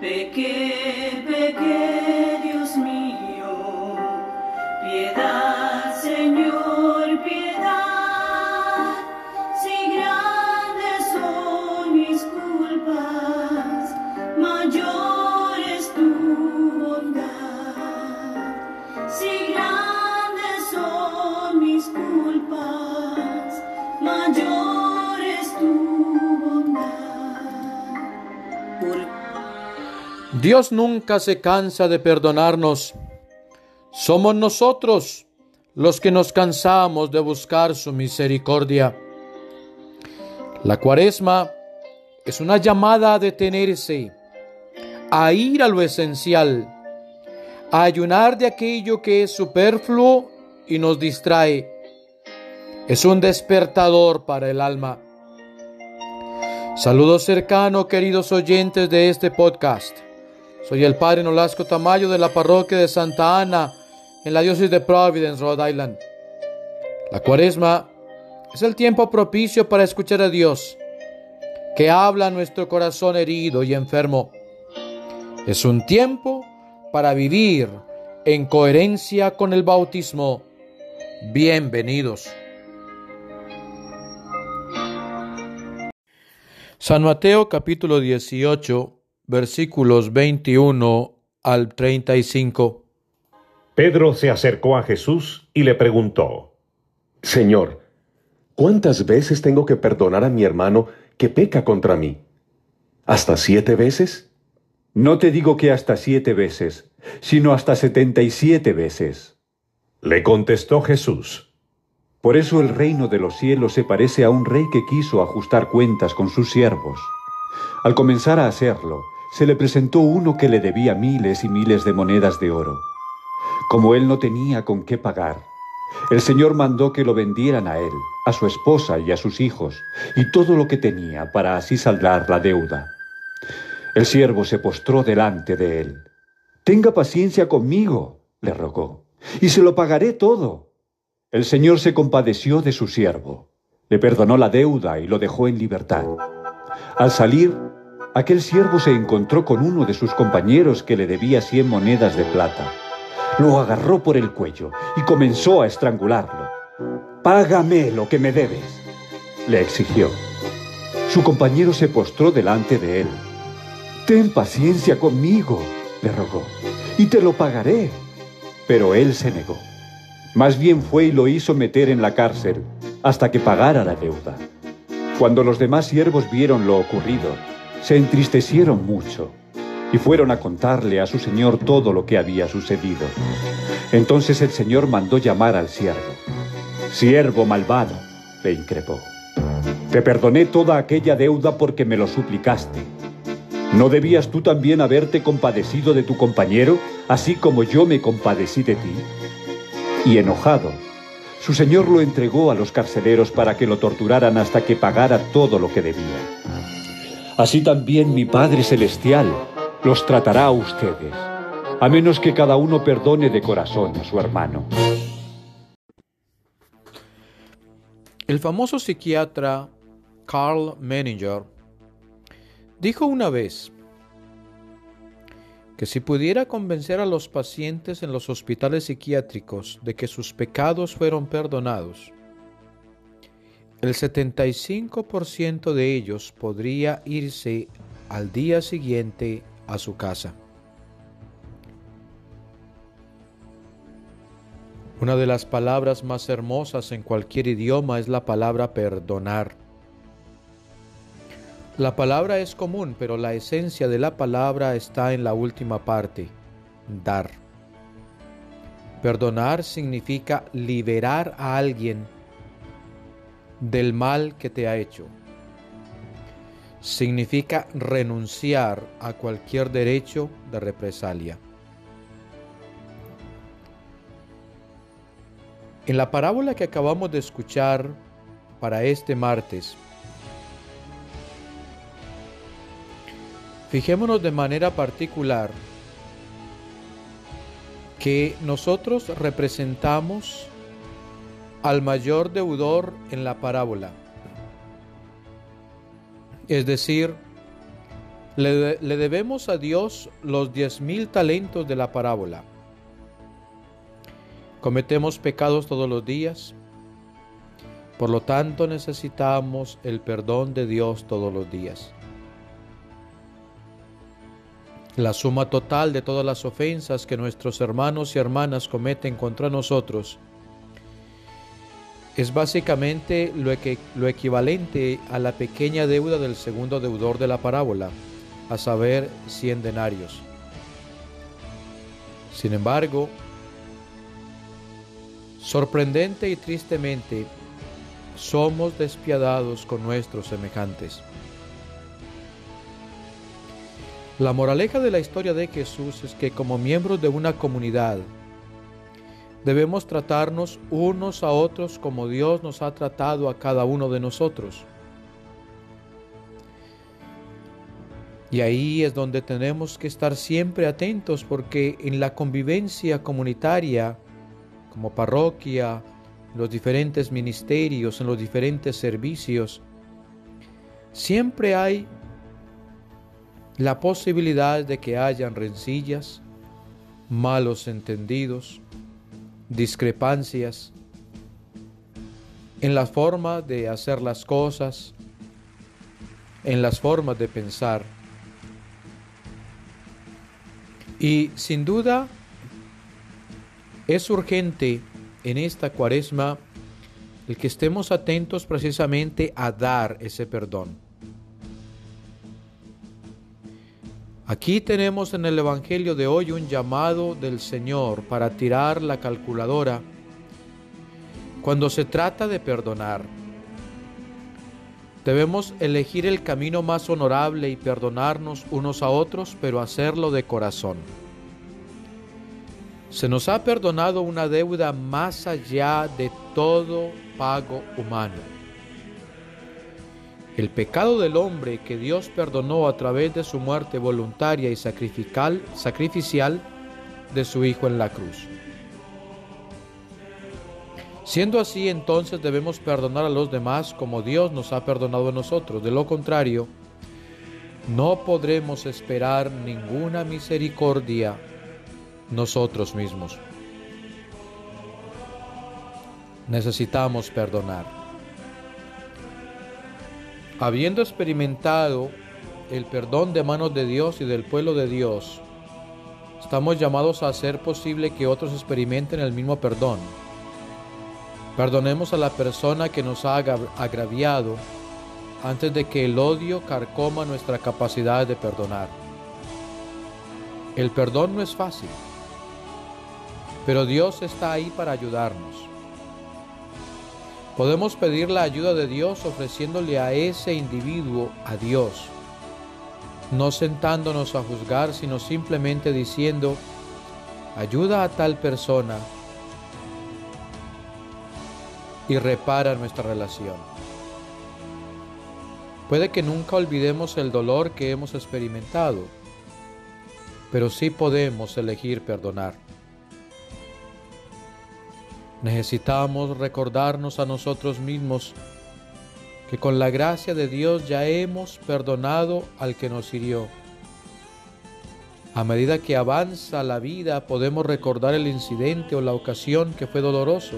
Pequé, pequé, Dios mío, piedad, Señor, piedad. Si grandes son mis culpas, mayor es tu bondad. Si grandes son mis culpas, mayor Dios nunca se cansa de perdonarnos. Somos nosotros los que nos cansamos de buscar su misericordia. La cuaresma es una llamada a detenerse, a ir a lo esencial, a ayunar de aquello que es superfluo y nos distrae. Es un despertador para el alma. Saludos cercano, queridos oyentes de este podcast. Soy el Padre Nolasco Tamayo de la parroquia de Santa Ana, en la diócesis de Providence, Rhode Island. La cuaresma es el tiempo propicio para escuchar a Dios, que habla a nuestro corazón herido y enfermo. Es un tiempo para vivir en coherencia con el bautismo. Bienvenidos. San Mateo capítulo 18 versículos 21 al 35. Pedro se acercó a Jesús y le preguntó, Señor, ¿cuántas veces tengo que perdonar a mi hermano que peca contra mí? ¿Hasta siete veces? No te digo que hasta siete veces, sino hasta setenta y siete veces. Le contestó Jesús, Por eso el reino de los cielos se parece a un rey que quiso ajustar cuentas con sus siervos. Al comenzar a hacerlo, se le presentó uno que le debía miles y miles de monedas de oro. Como él no tenía con qué pagar, el Señor mandó que lo vendieran a él, a su esposa y a sus hijos, y todo lo que tenía para así saldar la deuda. El siervo se postró delante de él. Tenga paciencia conmigo, le rogó, y se lo pagaré todo. El Señor se compadeció de su siervo, le perdonó la deuda y lo dejó en libertad. Al salir, aquel siervo se encontró con uno de sus compañeros que le debía cien monedas de plata. Lo agarró por el cuello y comenzó a estrangularlo. Págame lo que me debes, le exigió. Su compañero se postró delante de él. Ten paciencia conmigo, le rogó, y te lo pagaré. Pero él se negó. Más bien fue y lo hizo meter en la cárcel hasta que pagara la deuda. Cuando los demás siervos vieron lo ocurrido, se entristecieron mucho y fueron a contarle a su señor todo lo que había sucedido. Entonces el señor mandó llamar al siervo. Siervo malvado, le increpó. Te perdoné toda aquella deuda porque me lo suplicaste. ¿No debías tú también haberte compadecido de tu compañero, así como yo me compadecí de ti? Y enojado, su señor lo entregó a los carceleros para que lo torturaran hasta que pagara todo lo que debía. Así también mi Padre Celestial los tratará a ustedes, a menos que cada uno perdone de corazón a su hermano. El famoso psiquiatra Carl Menninger dijo una vez que si pudiera convencer a los pacientes en los hospitales psiquiátricos de que sus pecados fueron perdonados, el 75% de ellos podría irse al día siguiente a su casa. Una de las palabras más hermosas en cualquier idioma es la palabra perdonar. La palabra es común, pero la esencia de la palabra está en la última parte, dar. Perdonar significa liberar a alguien del mal que te ha hecho. Significa renunciar a cualquier derecho de represalia. En la parábola que acabamos de escuchar para este martes, fijémonos de manera particular que nosotros representamos al mayor deudor en la parábola. Es decir, le, le debemos a Dios los diez mil talentos de la parábola. Cometemos pecados todos los días, por lo tanto necesitamos el perdón de Dios todos los días. La suma total de todas las ofensas que nuestros hermanos y hermanas cometen contra nosotros es básicamente lo, lo, equivalente a la pequeña deuda del segundo deudor de la parábola, a saber, 100 denarios. Sin embargo, sorprendente y tristemente, somos despiadados con nuestros semejantes. La moraleja de la historia de Jesús es que como miembros de una comunidad debemos tratarnos unos a otros como Dios nos ha tratado a cada uno de nosotros. Y ahí es donde tenemos que estar siempre atentos porque en la convivencia comunitaria, como parroquia, los diferentes ministerios, en los diferentes servicios, siempre hay la posibilidad de que hayan rencillas, malos entendidos, discrepancias en la forma de hacer las cosas, en las formas de pensar. Y sin duda es urgente en esta cuaresma el que estemos atentos precisamente a dar ese perdón. Aquí tenemos en el Evangelio de hoy un llamado del Señor para tirar la calculadora cuando se trata de perdonar. Debemos elegir el camino más honorable y perdonarnos unos a otros, pero hacerlo de corazón. Se nos ha perdonado una deuda más allá de todo pago humano. El pecado del hombre que Dios perdonó a través de su muerte voluntaria y sacrificial, de su Hijo en la cruz. Siendo así, entonces debemos perdonar a los demás como Dios nos ha perdonado a nosotros. De lo contrario, no podremos esperar ninguna misericordia nosotros mismos. Necesitamos perdonar. Habiendo experimentado el perdón de manos de Dios y del pueblo de Dios, estamos llamados a hacer posible que otros experimenten el mismo perdón. Perdonemos a la persona que nos ha agraviado antes de que el odio carcoma nuestra capacidad de perdonar. El perdón no es fácil, pero Dios está ahí para ayudarnos. Podemos pedir la ayuda de Dios ofreciéndole a ese individuo a Dios, no sentándonos a juzgar, sino simplemente diciendo, ayuda a tal persona y repara nuestra relación. Puede que nunca olvidemos el dolor que hemos experimentado, pero sí podemos elegir perdonar. Necesitamos recordarnos a nosotros mismos que con la gracia de Dios ya hemos perdonado al que nos hirió. A medida que avanza la vida podemos recordar el incidente o la ocasión que fue doloroso.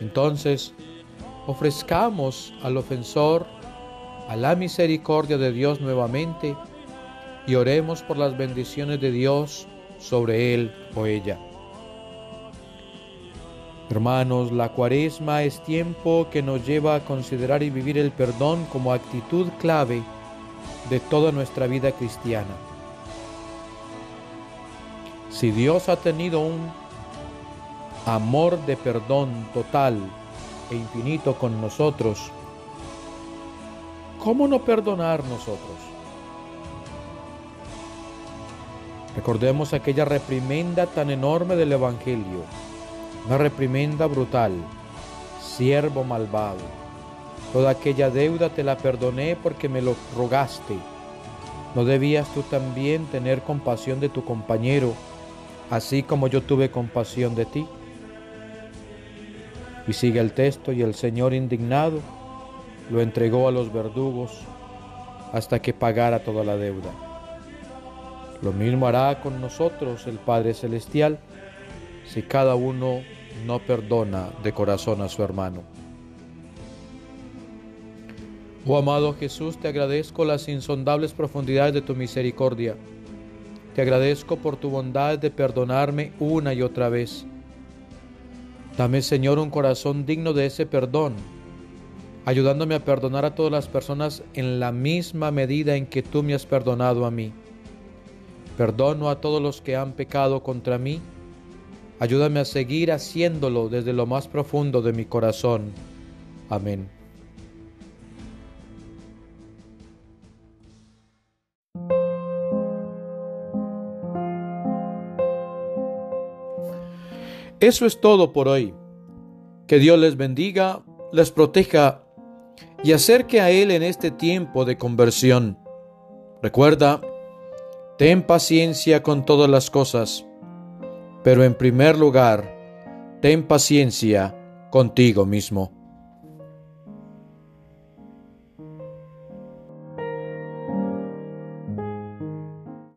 Entonces, ofrezcamos al ofensor a la misericordia de Dios nuevamente y oremos por las bendiciones de Dios sobre él o ella. Hermanos, la cuaresma es tiempo que nos lleva a considerar y vivir el perdón como actitud clave de toda nuestra vida cristiana. Si Dios ha tenido un amor de perdón total e infinito con nosotros, ¿cómo no perdonar nosotros? Recordemos aquella reprimenda tan enorme del Evangelio una reprimenda brutal, siervo malvado. Toda aquella deuda te la perdoné porque me lo rogaste. ¿No debías tú también tener compasión de tu compañero, así como yo tuve compasión de ti? Y sigue el texto, y el Señor indignado lo entregó a los verdugos hasta que pagara toda la deuda. Lo mismo hará con nosotros el Padre Celestial si cada uno no perdona de corazón a su hermano. Oh amado Jesús, te agradezco las insondables profundidades de tu misericordia. Te agradezco por tu bondad de perdonarme una y otra vez. Dame, Señor, un corazón digno de ese perdón, ayudándome a perdonar a todas las personas en la misma medida en que tú me has perdonado a mí. Perdono a todos los que han pecado contra mí. Ayúdame a seguir haciéndolo desde lo más profundo de mi corazón. Amén. Eso es todo por hoy. Que Dios les bendiga, les proteja y acerque a Él en este tiempo de conversión. Recuerda, ten paciencia con todas las cosas, pero en primer lugar, ten paciencia contigo mismo.